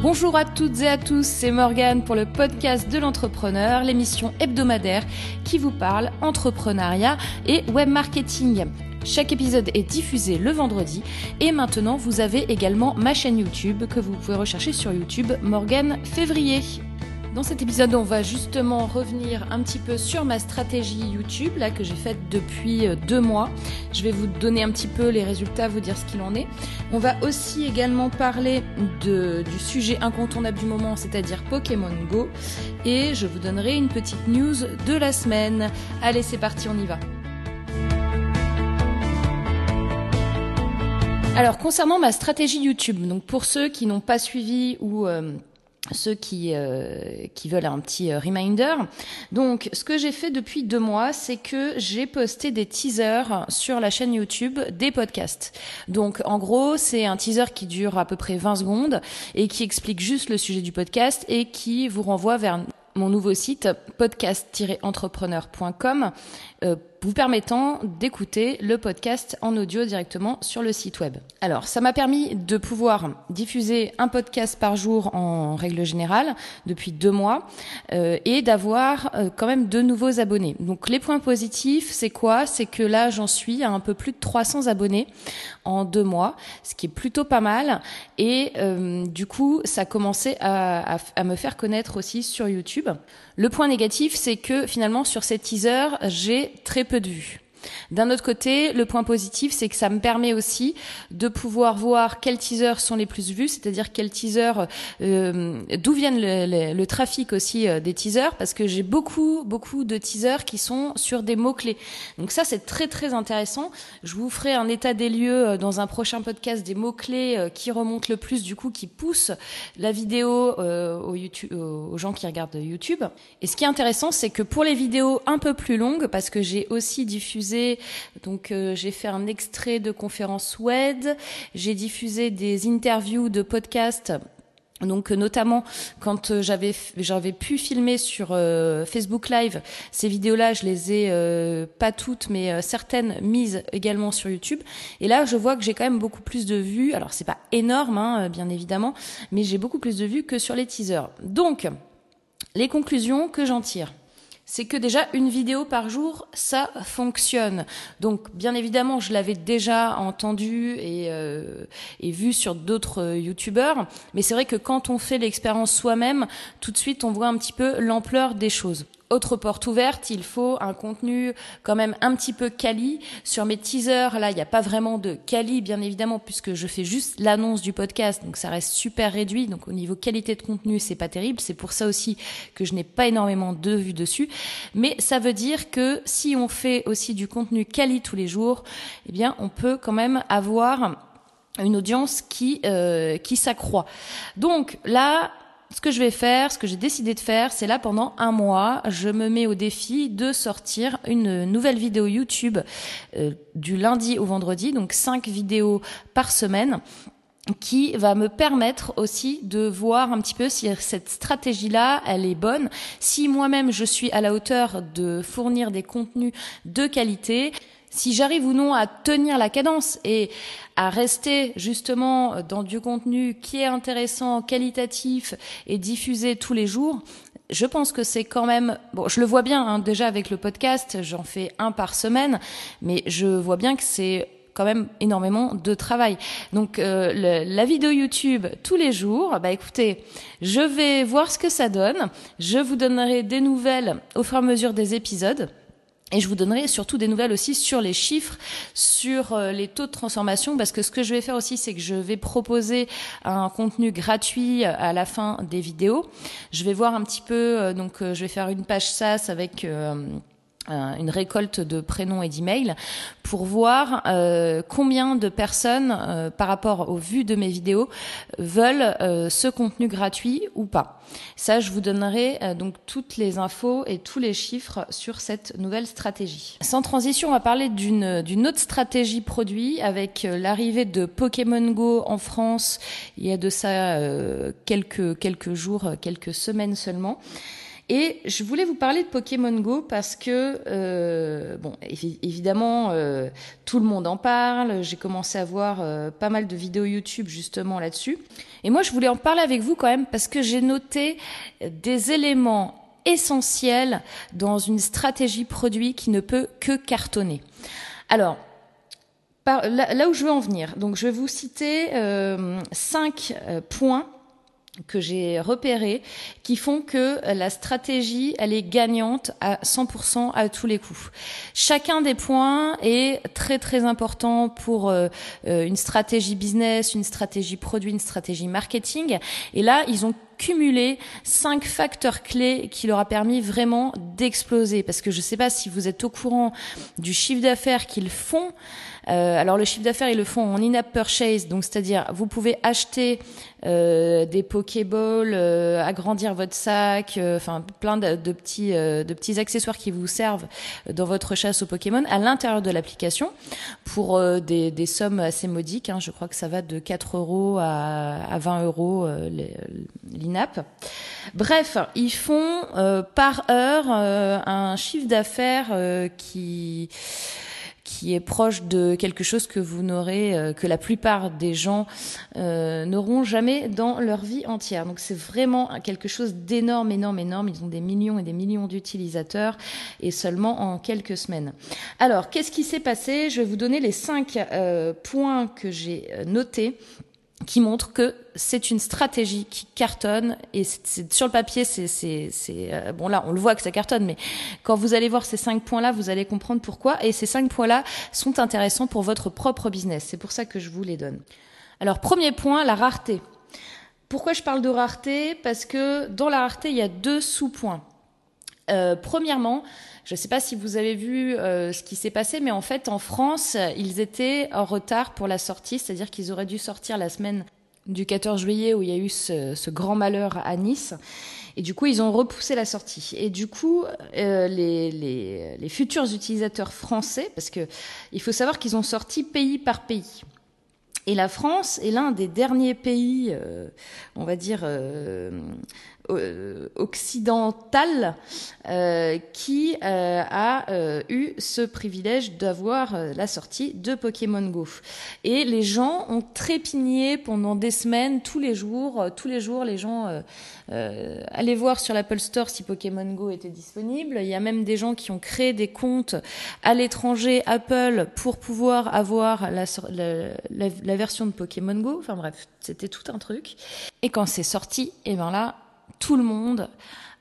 Bonjour à toutes et à tous, c'est Morgane pour le podcast de l'entrepreneur, l'émission hebdomadaire qui vous parle entrepreneuriat et web marketing. Chaque épisode est diffusé le vendredi et maintenant vous avez également ma chaîne YouTube que vous pouvez rechercher sur YouTube Morgane Février. Dans cet épisode, on va justement revenir un petit peu sur ma stratégie YouTube, là, que j'ai faite depuis euh, deux mois. Je vais vous donner un petit peu les résultats, vous dire ce qu'il en est. On va aussi également parler du sujet incontournable du moment, c'est-à-dire Pokémon Go. Et je vous donnerai une petite news de la semaine. Allez, c'est parti, on y va. Alors concernant ma stratégie YouTube, donc pour ceux qui n'ont pas suivi ou euh, ceux qui, euh, qui veulent un petit euh, reminder. Donc, ce que j'ai fait depuis deux mois, c'est que j'ai posté des teasers sur la chaîne YouTube des podcasts. Donc, en gros, c'est un teaser qui dure à peu près 20 secondes et qui explique juste le sujet du podcast et qui vous renvoie vers mon nouveau site podcast-entrepreneur.com vous permettant d'écouter le podcast en audio directement sur le site web. Alors, ça m'a permis de pouvoir diffuser un podcast par jour en règle générale depuis deux mois euh, et d'avoir euh, quand même de nouveaux abonnés. Donc, les points positifs, c'est quoi? C'est que là, j'en suis à un peu plus de 300 abonnés en deux mois, ce qui est plutôt pas mal. Et euh, du coup, ça a commencé à, à, à me faire connaître aussi sur YouTube. Le point négatif, c'est que finalement, sur ces teasers, j'ai très peu de vues. D'un autre côté, le point positif, c'est que ça me permet aussi de pouvoir voir quels teasers sont les plus vus, c'est-à-dire quels teasers, euh, d'où viennent le, le, trafic aussi euh, des teasers, parce que j'ai beaucoup, beaucoup de teasers qui sont sur des mots-clés. Donc ça, c'est très, très intéressant. Je vous ferai un état des lieux euh, dans un prochain podcast des mots-clés euh, qui remontent le plus, du coup, qui poussent la vidéo euh, YouTube, aux gens qui regardent YouTube. Et ce qui est intéressant, c'est que pour les vidéos un peu plus longues, parce que j'ai aussi diffusé donc euh, j'ai fait un extrait de conférence web, j'ai diffusé des interviews de podcasts donc notamment quand euh, j'avais pu filmer sur euh, Facebook Live ces vidéos-là, je les ai euh, pas toutes mais euh, certaines mises également sur YouTube. Et là, je vois que j'ai quand même beaucoup plus de vues. Alors c'est pas énorme, hein, bien évidemment, mais j'ai beaucoup plus de vues que sur les teasers. Donc les conclusions que j'en tire c'est que déjà une vidéo par jour, ça fonctionne. Donc bien évidemment, je l'avais déjà entendu et, euh, et vu sur d'autres euh, youtubeurs, mais c'est vrai que quand on fait l'expérience soi-même, tout de suite on voit un petit peu l'ampleur des choses. Autre porte ouverte, il faut un contenu quand même un petit peu quali. Sur mes teasers, là, il n'y a pas vraiment de quali, bien évidemment, puisque je fais juste l'annonce du podcast, donc ça reste super réduit. Donc au niveau qualité de contenu, c'est pas terrible. C'est pour ça aussi que je n'ai pas énormément de vues dessus. Mais ça veut dire que si on fait aussi du contenu quali tous les jours, eh bien, on peut quand même avoir une audience qui euh, qui s'accroît. Donc là, ce que je vais faire, ce que j'ai décidé de faire, c'est là pendant un mois, je me mets au défi de sortir une nouvelle vidéo YouTube euh, du lundi au vendredi, donc cinq vidéos par semaine qui va me permettre aussi de voir un petit peu si cette stratégie-là, elle est bonne, si moi-même je suis à la hauteur de fournir des contenus de qualité, si j'arrive ou non à tenir la cadence et à rester justement dans du contenu qui est intéressant, qualitatif et diffusé tous les jours, je pense que c'est quand même bon. Je le vois bien hein, déjà avec le podcast, j'en fais un par semaine, mais je vois bien que c'est quand même énormément de travail. Donc euh, le, la vidéo YouTube tous les jours, bah écoutez, je vais voir ce que ça donne. Je vous donnerai des nouvelles au fur et à mesure des épisodes. Et je vous donnerai surtout des nouvelles aussi sur les chiffres, sur euh, les taux de transformation, parce que ce que je vais faire aussi, c'est que je vais proposer un contenu gratuit à la fin des vidéos. Je vais voir un petit peu, euh, donc euh, je vais faire une page SaaS avec une récolte de prénoms et d'emails pour voir euh, combien de personnes, euh, par rapport aux vues de mes vidéos, veulent euh, ce contenu gratuit ou pas. Ça, je vous donnerai donc toutes les infos et tous les chiffres sur cette nouvelle stratégie. Sans transition, on va parler d'une d'une autre stratégie produit avec l'arrivée de Pokémon Go en France. Il y a de ça quelques quelques jours, quelques semaines seulement Et je voulais vous parler de Pokémon Go parce que, euh, bon, évidemment, euh, tout le monde en parle. J'ai commencé à voir euh, pas mal de vidéos YouTube justement là-dessus. Et moi, je voulais en parler avec vous quand même parce que j'ai noté des éléments essentiels dans une stratégie produit qui ne peut que cartonner. Alors, là, où je veux en venir, donc je vais vous citer cinq points que j'ai repérés qui font que la stratégie elle est gagnante à 100% à tous les coups. Chacun des points est très très important pour euh, euh, une stratégie business, une stratégie produit, une stratégie marketing et là ils ont cumulé cinq facteurs clés qui leur a permis vraiment d'exploser. Parce que je ne sais pas si vous êtes au courant du chiffre d'affaires qu'ils font. Euh, alors le chiffre d'affaires, ils le font en in-app purchase, donc c'est-à-dire vous pouvez acheter euh, des Pokéballs, euh, agrandir votre sac, enfin plein de, petits de petits accessoires qui vous servent dans votre chasse aux Pokémon à l'intérieur de l'application pour des, des, sommes assez modiques. Hein, je crois que ça va de 4 euros à, à 20 euros Bref, ils font par heure un chiffre d'affaires qui qui est proche de quelque chose que vous n'aurez, euh, que la plupart des gens euh, n'auront jamais dans leur vie entière. Donc c'est vraiment quelque chose d'énorme, énorme, énorme. Ils ont des millions et des millions d'utilisateurs et seulement en quelques semaines. Alors, qu'est-ce qui s'est passé? Je vais vous donner les cinq euh, points que j'ai notés qui montre que c'est une stratégie qui cartonne et c'est sur le papier c'est euh, bon là on le voit que ça cartonne mais quand vous allez voir ces cinq points là vous allez comprendre pourquoi. Et ces cinq points là sont intéressants pour votre propre business. C'est pour ça que je vous les donne. Alors premier point la rareté. Pourquoi je parle de rareté? Parce que dans la rareté il y a deux sous-points euh, premièrement je ne sais pas si vous avez vu euh, ce qui s'est passé, mais en fait, en France, ils étaient en retard pour la sortie, c'est-à-dire qu'ils auraient dû sortir la semaine du 14 juillet où il y a eu ce, ce grand malheur à Nice. Et du coup, ils ont repoussé la sortie. Et du coup, euh, les, les, les, futurs utilisateurs français, parce que il faut savoir qu'ils ont sorti pays par pays. Et la France est l'un des derniers pays, euh, on va dire, euh, euh, occidental euh, qui euh, a eu ce privilège d'avoir la sortie de Pokémon Go. Et les gens ont trépigné pendant des semaines, tous les jours, tous les jours, les gens allaient voir sur l'Apple Store si Pokémon Go était disponible. Il y a même des gens qui ont créé des comptes à l'étranger Apple pour pouvoir avoir la, la, la version de Pokémon Go. Enfin bref, c'était tout un truc. Et quand c'est sorti, et eh ben là, tout le monde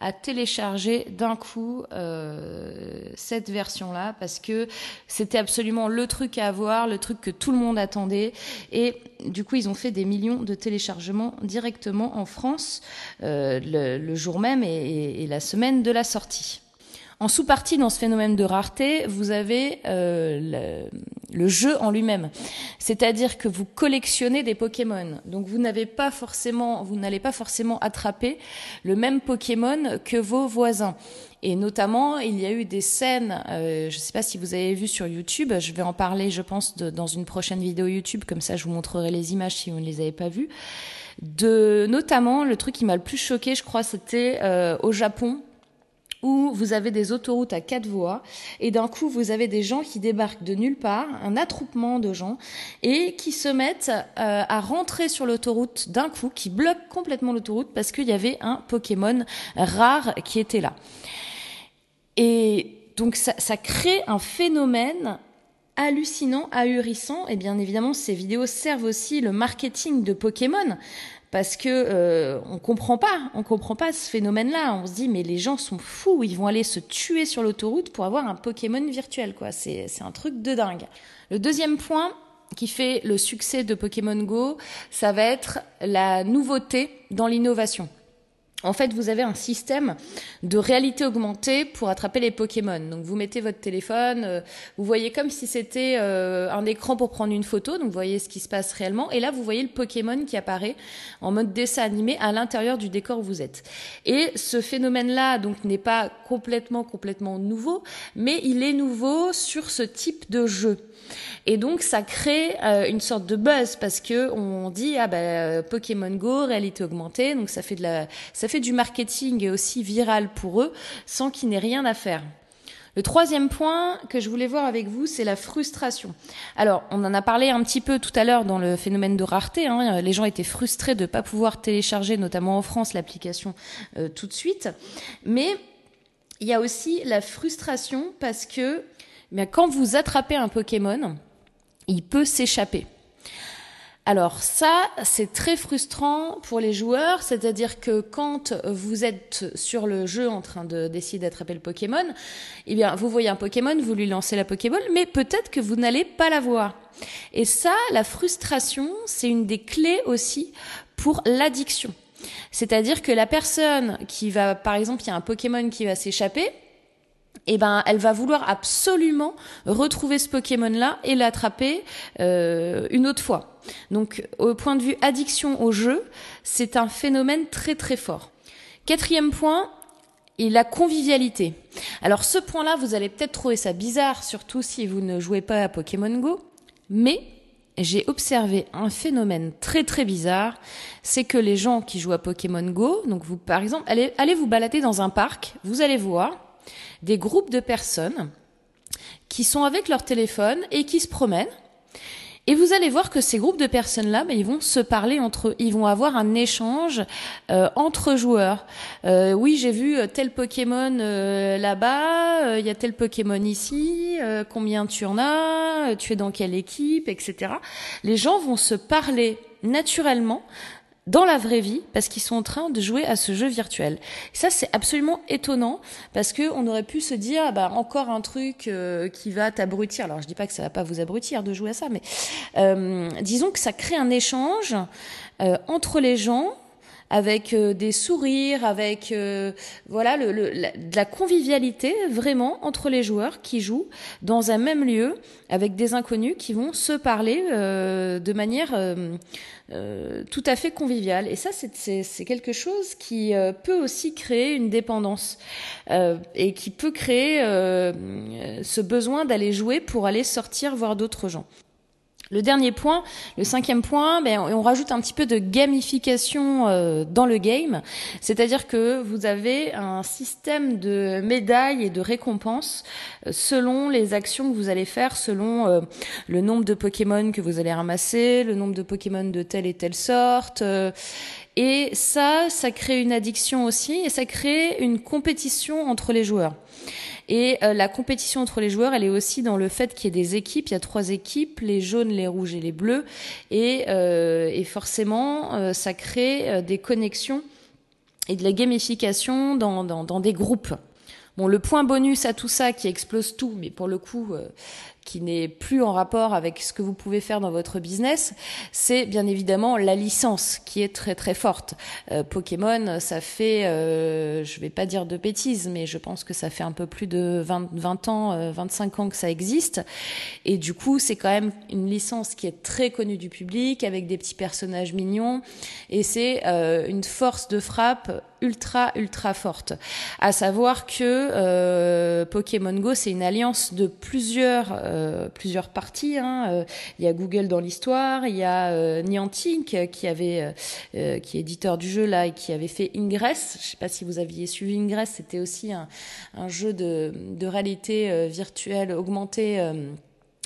a téléchargé d'un coup euh, cette version-là parce que c'était absolument le truc à avoir, le truc que tout le monde attendait. Et du coup, ils ont fait des millions de téléchargements directement en France euh, le, jour même et la semaine de la sortie. En sous-partie dans ce phénomène de rareté, vous avez euh, le, jeu en lui-même, c'est-à-dire que vous collectionnez des Pokémon. Donc vous n'avez pas forcément, vous n'allez pas forcément attraper le même Pokémon que vos voisins. Et notamment, il y a eu des scènes, euh, je ne sais pas si vous avez vu sur YouTube, je vais en parler, je pense, dans une prochaine vidéo YouTube, comme ça je vous montrerai les images si vous ne les avez pas vues. De notamment, le truc qui m'a le plus choqué, je crois, c'était euh, au Japon où vous avez des autoroutes à quatre voies et d'un coup vous avez des gens qui débarquent de nulle part, un attroupement de gens et qui se mettent euh, à rentrer sur l'autoroute d'un coup, qui bloquent complètement l'autoroute parce qu'il y avait un Pokémon rare qui était là. Et donc ça, ça crée un phénomène hallucinant, ahurissant, et bien évidemment ces vidéos servent aussi le marketing de Pokémon parce que euh, on comprend pas, on comprend pas ce phénomène-là. On se dit mais les gens sont fous, ils vont aller se tuer sur l'autoroute pour avoir un Pokémon virtuel, quoi. C'est c'est un truc de dingue. Le deuxième point qui fait le succès de Pokémon Go, ça va être la nouveauté dans l'innovation. En fait, vous avez un système de réalité augmentée pour attraper les Pokémon. Donc, vous mettez votre téléphone, euh, vous voyez comme si c'était euh, un écran pour prendre une photo, donc vous voyez ce qui se passe réellement. Et là, vous voyez le Pokémon qui apparaît en mode dessin animé à l'intérieur du décor où vous êtes. Et ce phénomène-là, donc, n'est pas complètement, complètement nouveau, mais il est nouveau sur ce type de jeu. Et donc ça crée euh, une sorte de buzz parce que on dit ah bah Pokémon Go réalité augmentée donc ça fait de la ça fait du marketing aussi viral pour eux sans qu'ils n'aient rien à faire. Le troisième point que je voulais voir avec vous, c'est la frustration. Alors, on en a parlé un petit peu tout à l'heure dans le phénomène de rareté. Hein. Les gens étaient frustrés de ne pas pouvoir télécharger, notamment en France, l'application euh, tout de suite. Mais il y a aussi la frustration parce que eh quand vous attrapez un Pokémon, il peut s'échapper. Alors ça, c'est très frustrant pour les joueurs, c'est-à-dire que quand vous êtes sur le jeu en train de d'essayer d'attraper le Pokémon, eh bien, vous voyez un Pokémon, vous lui lancez la Pokéball, mais peut-être que vous n'allez pas la voir. Et ça, la frustration, c'est une des clés aussi pour l'addiction. C'est-à-dire que la personne qui va, par exemple, il y a un Pokémon qui va s'échapper, eh ben, elle va vouloir absolument retrouver ce Pokémon-là et l'attraper euh, une autre fois. Donc, au point de vue addiction au jeu, c'est un phénomène très très fort. Quatrième point, et la convivialité. Alors ce point-là, vous allez peut-être trouver ça bizarre, surtout si vous ne jouez pas à Pokémon Go, mais j'ai observé un phénomène très très bizarre, c'est que les gens qui jouent à Pokémon Go, donc vous par exemple, allez, allez vous balader dans un parc, vous allez voir, des groupes de personnes qui sont avec leur téléphone et qui se promènent. Et vous allez voir que ces groupes de personnes-là, ben, ils vont se parler entre eux, ils vont avoir un échange euh, entre joueurs. Euh, oui, j'ai vu euh, tel Pokémon là-bas, il y a tel Pokémon ici, combien tu en as, tu es dans quelle équipe, etc. Les gens vont se parler naturellement dans la vraie vie parce qu'ils sont en train de jouer à ce jeu virtuel. ça c'est absolument étonnant parce que on aurait pu se dire ah bah encore un truc euh, qui va t'abrutir. Alors je dis pas que ça va pas vous abrutir de jouer à ça, mais euh, disons que ça crée un échange euh, entre les gens avec euh, des sourires, avec euh, voilà le, de la convivialité vraiment entre les joueurs qui jouent dans un même lieu avec des inconnus qui vont se parler euh, de manière tout à fait conviviale. Et ça, c'est quelque chose qui peut aussi créer une dépendance et qui peut créer ce besoin d'aller jouer pour aller sortir voir d'autres gens. Le dernier point, le cinquième point, ben, on rajoute un petit peu de gamification euh, dans le game, c'est-à-dire que vous avez un système de médailles et de récompenses euh, selon les actions que vous allez faire, selon euh, le nombre de Pokémon que vous allez ramasser, le nombre de Pokémon de telle et telle sorte. et ça, ça crée une addiction aussi, et ça crée une compétition entre les joueurs. Et euh, la compétition entre les joueurs, elle est aussi dans le fait qu'il y ait des équipes. Il y a trois équipes, les jaunes, les rouges et les bleus. Et, euh, et forcément, euh, ça crée des connexions et de la gamification dans, dans, dans des groupes. Bon, le point bonus à tout ça qui explose tout, mais pour le coup, qui n'est plus en rapport avec ce que vous pouvez faire dans votre business, c'est bien évidemment la licence qui est très très forte. Euh, Pokémon, ça fait, euh, je vais pas dire de bêtises, mais je pense que ça fait un peu plus de 20, 20 ans, 25 euh, ans que ça existe. Et du coup, c'est quand même une licence qui est très connue du public, avec des petits personnages mignons. Et c'est euh, une force de frappe ultra ultra forte. À savoir que euh, Pokémon Go c'est une alliance de plusieurs euh, plusieurs parties. Hein. Euh, il y a Google dans l'histoire, il y a Niantic qui avait qui est éditeur du jeu là et qui avait fait Ingress. Je sais pas si vous aviez suivi Ingress, c'était aussi un, un, jeu de, de réalité virtuelle augmentée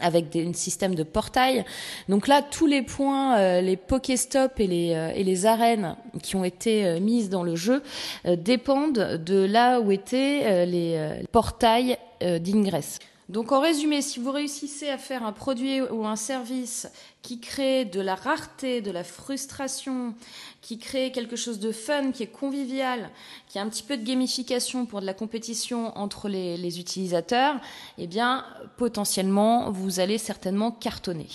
avec des, un système de portail. Donc là, tous les points, euh, les Pokéstop et les, euh, et les arènes qui ont été euh, mises dans le jeu dépendent de là où étaient les portails d'ingress. Donc en résumé, si vous réussissez à faire un produit ou un service qui crée de la rareté, de la frustration, qui crée quelque chose de fun, qui est convivial, qui a un petit peu de gamification pour de la compétition entre les, utilisateurs, eh bien potentiellement vous allez certainement cartonner.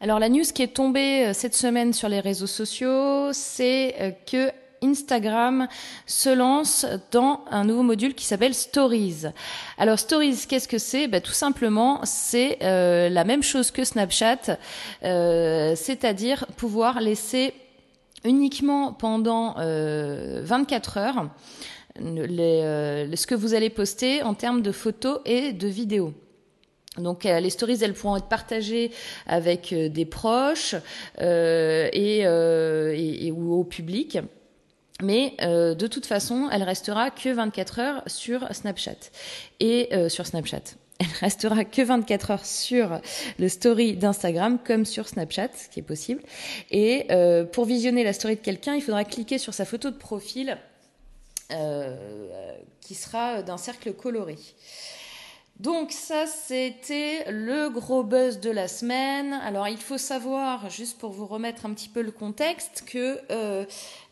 Alors la news qui est tombée euh, cette semaine sur les réseaux sociaux, c'est euh, que Instagram se lance dans un nouveau module qui s'appelle Stories. Alors Stories, qu'est-ce que c'est? Ben, Tout simplement, c'est euh, la même chose que Snapchat, euh, c'est-à-dire pouvoir laisser uniquement pendant euh, 24 heures les, euh, ce que vous allez poster en termes de photos et de vidéos. Donc les stories, elles pourront être partagées avec des proches et, ou au public. Mais euh, de toute façon, elle restera que 24 heures sur Snapchat et euh, sur Snapchat. Elle restera que 24 heures sur le story d'Instagram comme sur Snapchat, ce qui est possible. Et euh, pour visionner la story de quelqu'un, il faudra cliquer sur sa photo de profil qui sera d'un cercle coloré. Donc ça, c'était le gros buzz de la semaine. Alors il faut savoir, juste pour vous remettre un petit peu le contexte, que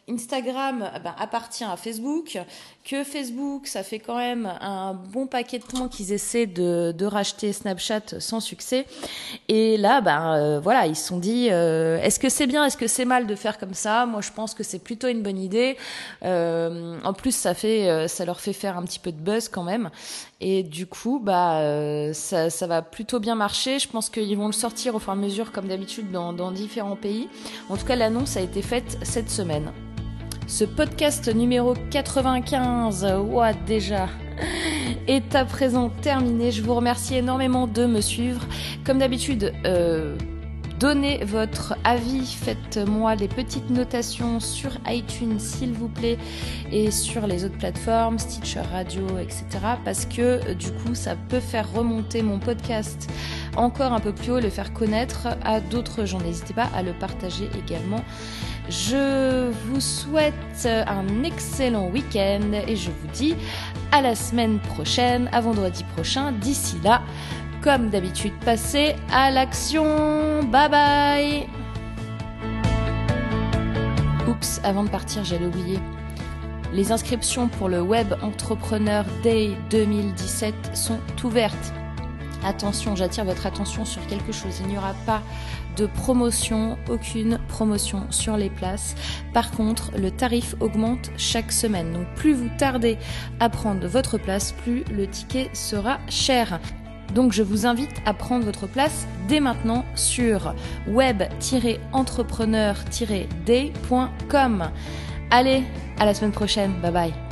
Instagram eh ben, appartient à Facebook, que Facebook, ça fait quand même un bon paquet de temps qu'ils essaient de, racheter Snapchat sans succès. Et là, ben euh, voilà, ils se sont dit, euh, est-ce que c'est bien, est-ce que c'est mal de faire comme ça? Moi, je pense que c'est plutôt une bonne idée. Euh, en plus, ça fait, ça leur fait faire un petit peu de buzz quand même. Et du coup, bah, ça, va plutôt bien marcher. Je pense qu'ils vont le sortir au fur et à mesure, comme d'habitude, dans différents pays. En tout cas, l'annonce a été faite cette semaine. Ce podcast numéro 95, ouah déjà, est à présent terminé. Je vous remercie énormément de me suivre. Comme d'habitude, euh, Donnez votre avis, faites-moi des petites notations sur iTunes s'il vous plaît et sur les autres plateformes, Stitcher Radio, etc. Parce que du coup ça peut faire remonter mon podcast encore un peu plus haut, le faire connaître à d'autres gens. N'hésitez pas à le partager également. Je vous souhaite un excellent week-end et je vous dis à la semaine prochaine, à vendredi prochain. D'ici là, comme d'habitude, passez à l'action. Bye bye Oups, avant de partir, j'allais oublier. Les inscriptions pour le Web Entrepreneur Day 2017 sont ouvertes. Attention, j'attire votre attention sur quelque chose. Il n'y aura pas de promotion, aucune promotion sur les places. Par contre, le tarif augmente chaque semaine. Donc plus vous tardez à prendre votre place, plus le ticket sera cher. Donc je vous invite à prendre votre place dès maintenant sur web-entrepreneur-day.com. Allez, à la semaine prochaine. Bye bye.